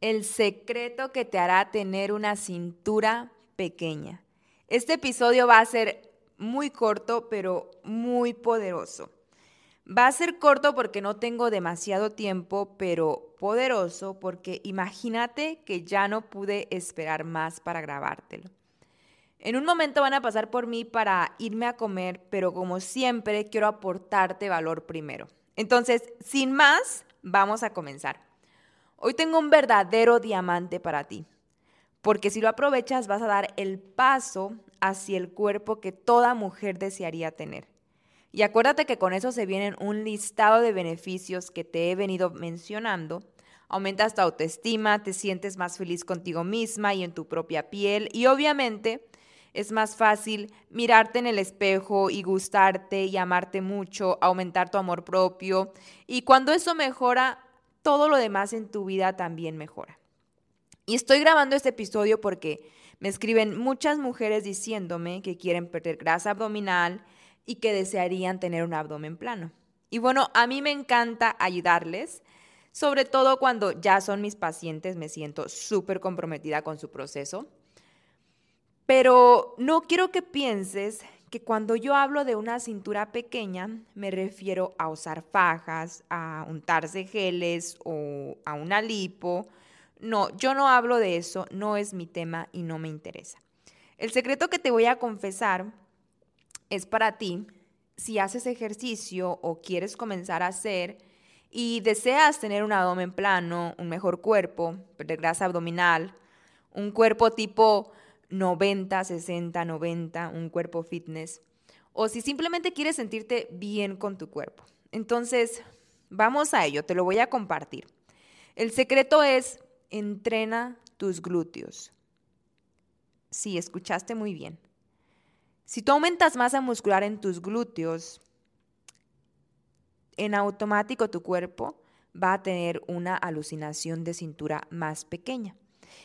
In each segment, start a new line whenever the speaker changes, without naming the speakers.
El secreto que te hará tener una cintura pequeña. Este episodio va a ser muy corto, pero muy poderoso. Va a ser corto porque no tengo demasiado tiempo, pero poderoso porque imagínate que ya no pude esperar más para grabártelo. En un momento van a pasar por mí para irme a comer, pero como siempre quiero aportarte valor primero. Entonces, sin más, vamos a comenzar. Hoy tengo un verdadero diamante para ti, porque si lo aprovechas vas a dar el paso hacia el cuerpo que toda mujer desearía tener. Y acuérdate que con eso se vienen un listado de beneficios que te he venido mencionando. Aumentas tu autoestima, te sientes más feliz contigo misma y en tu propia piel y obviamente es más fácil mirarte en el espejo y gustarte y amarte mucho, aumentar tu amor propio. Y cuando eso mejora, todo lo demás en tu vida también mejora. Y estoy grabando este episodio porque me escriben muchas mujeres diciéndome que quieren perder grasa abdominal y que desearían tener un abdomen plano. Y bueno, a mí me encanta ayudarles, sobre todo cuando ya son mis pacientes, me siento súper comprometida con su proceso. Pero no quiero que pienses que cuando yo hablo de una cintura pequeña me refiero a usar fajas, a untarse geles o a una lipo. No, yo no hablo de eso, no es mi tema y no me interesa. El secreto que te voy a confesar es para ti si haces ejercicio o quieres comenzar a hacer y deseas tener un abdomen plano, un mejor cuerpo, perder grasa abdominal, un cuerpo tipo 90, 60, 90, un cuerpo fitness, o si simplemente quieres sentirte bien con tu cuerpo. Entonces, vamos a ello, te lo voy a compartir. El secreto es entrena tus glúteos. Sí, escuchaste muy bien. Si tú aumentas masa muscular en tus glúteos, en automático tu cuerpo va a tener una alucinación de cintura más pequeña.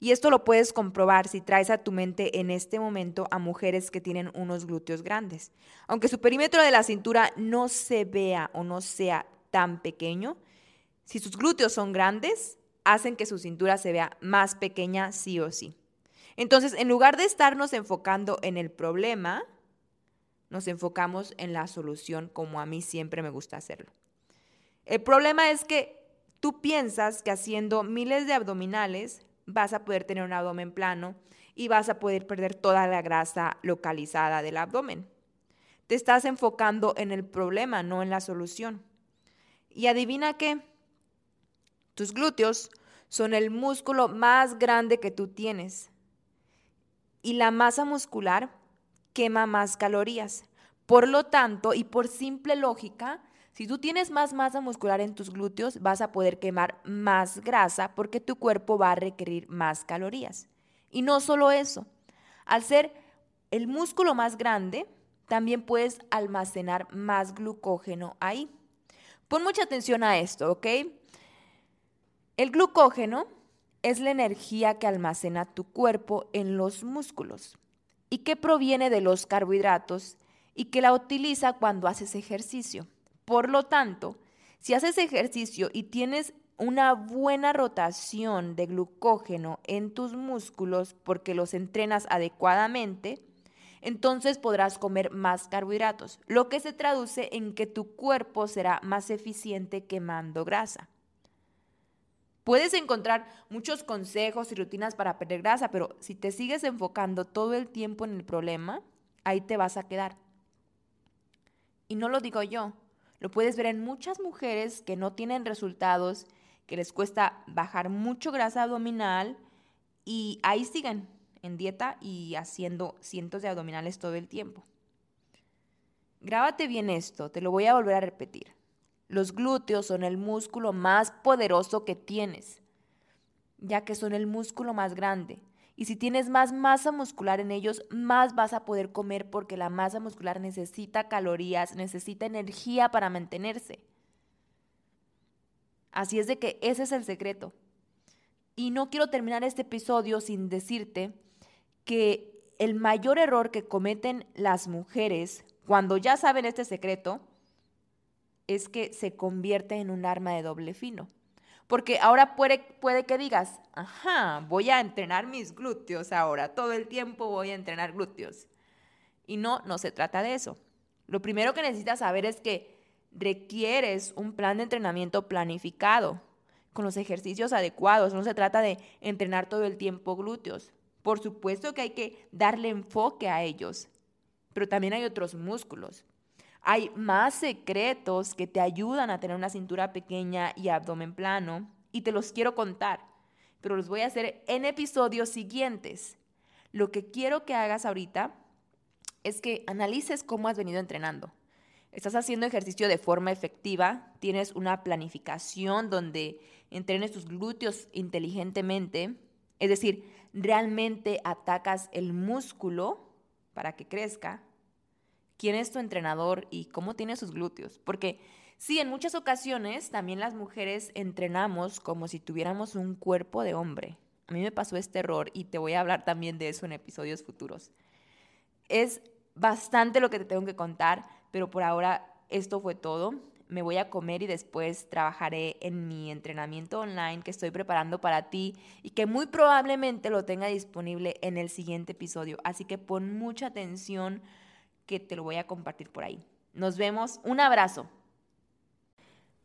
Y esto lo puedes comprobar si traes a tu mente en este momento a mujeres que tienen unos glúteos grandes. Aunque su perímetro de la cintura no se vea o no sea tan pequeño, si sus glúteos son grandes, hacen que su cintura se vea más pequeña sí o sí. Entonces, en lugar de estarnos enfocando en el problema, nos enfocamos en la solución como a mí siempre me gusta hacerlo. El problema es que tú piensas que haciendo miles de abdominales vas a poder tener un abdomen plano y vas a poder perder toda la grasa localizada del abdomen. Te estás enfocando en el problema, no en la solución. Y adivina qué, tus glúteos son el músculo más grande que tú tienes. Y la masa muscular quema más calorías. Por lo tanto, y por simple lógica, si tú tienes más masa muscular en tus glúteos, vas a poder quemar más grasa porque tu cuerpo va a requerir más calorías. Y no solo eso, al ser el músculo más grande, también puedes almacenar más glucógeno ahí. Pon mucha atención a esto, ¿ok? El glucógeno es la energía que almacena tu cuerpo en los músculos y que proviene de los carbohidratos y que la utiliza cuando haces ejercicio. Por lo tanto, si haces ejercicio y tienes una buena rotación de glucógeno en tus músculos porque los entrenas adecuadamente, entonces podrás comer más carbohidratos, lo que se traduce en que tu cuerpo será más eficiente quemando grasa. Puedes encontrar muchos consejos y rutinas para perder grasa, pero si te sigues enfocando todo el tiempo en el problema, ahí te vas a quedar. Y no lo digo yo, lo puedes ver en muchas mujeres que no tienen resultados, que les cuesta bajar mucho grasa abdominal y ahí siguen en dieta y haciendo cientos de abdominales todo el tiempo. Grábate bien esto, te lo voy a volver a repetir. Los glúteos son el músculo más poderoso que tienes, ya que son el músculo más grande. Y si tienes más masa muscular en ellos, más vas a poder comer porque la masa muscular necesita calorías, necesita energía para mantenerse. Así es de que ese es el secreto. Y no quiero terminar este episodio sin decirte que el mayor error que cometen las mujeres cuando ya saben este secreto es que se convierte en un arma de doble fino. Porque ahora puede, puede que digas, ajá, voy a entrenar mis glúteos ahora, todo el tiempo voy a entrenar glúteos. Y no, no se trata de eso. Lo primero que necesitas saber es que requieres un plan de entrenamiento planificado, con los ejercicios adecuados. No se trata de entrenar todo el tiempo glúteos. Por supuesto que hay que darle enfoque a ellos, pero también hay otros músculos. Hay más secretos que te ayudan a tener una cintura pequeña y abdomen plano y te los quiero contar, pero los voy a hacer en episodios siguientes. Lo que quiero que hagas ahorita es que analices cómo has venido entrenando. Estás haciendo ejercicio de forma efectiva, tienes una planificación donde entrenes tus glúteos inteligentemente, es decir, realmente atacas el músculo para que crezca quién es tu entrenador y cómo tiene sus glúteos. Porque sí, en muchas ocasiones también las mujeres entrenamos como si tuviéramos un cuerpo de hombre. A mí me pasó este error y te voy a hablar también de eso en episodios futuros. Es bastante lo que te tengo que contar, pero por ahora esto fue todo. Me voy a comer y después trabajaré en mi entrenamiento online que estoy preparando para ti y que muy probablemente lo tenga disponible en el siguiente episodio. Así que pon mucha atención que te lo voy a compartir por ahí. Nos vemos, un abrazo.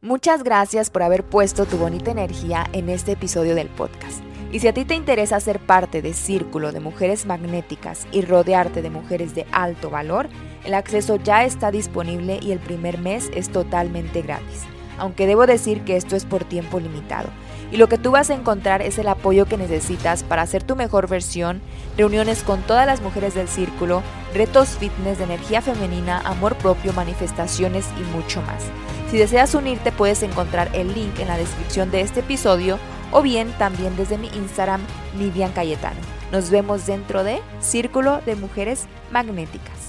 Muchas gracias por haber puesto tu bonita energía en este episodio del podcast. Y si a ti te interesa ser parte de Círculo de Mujeres Magnéticas y rodearte de mujeres de alto valor, el acceso ya está disponible y el primer mes es totalmente gratis. Aunque debo decir que esto es por tiempo limitado y lo que tú vas a encontrar es el apoyo que necesitas para hacer tu mejor versión, reuniones con todas las mujeres del círculo, retos fitness de energía femenina, amor propio, manifestaciones y mucho más. Si deseas unirte puedes encontrar el link en la descripción de este episodio o bien también desde mi Instagram, Nidian Cayetano. Nos vemos dentro de Círculo de Mujeres Magnéticas.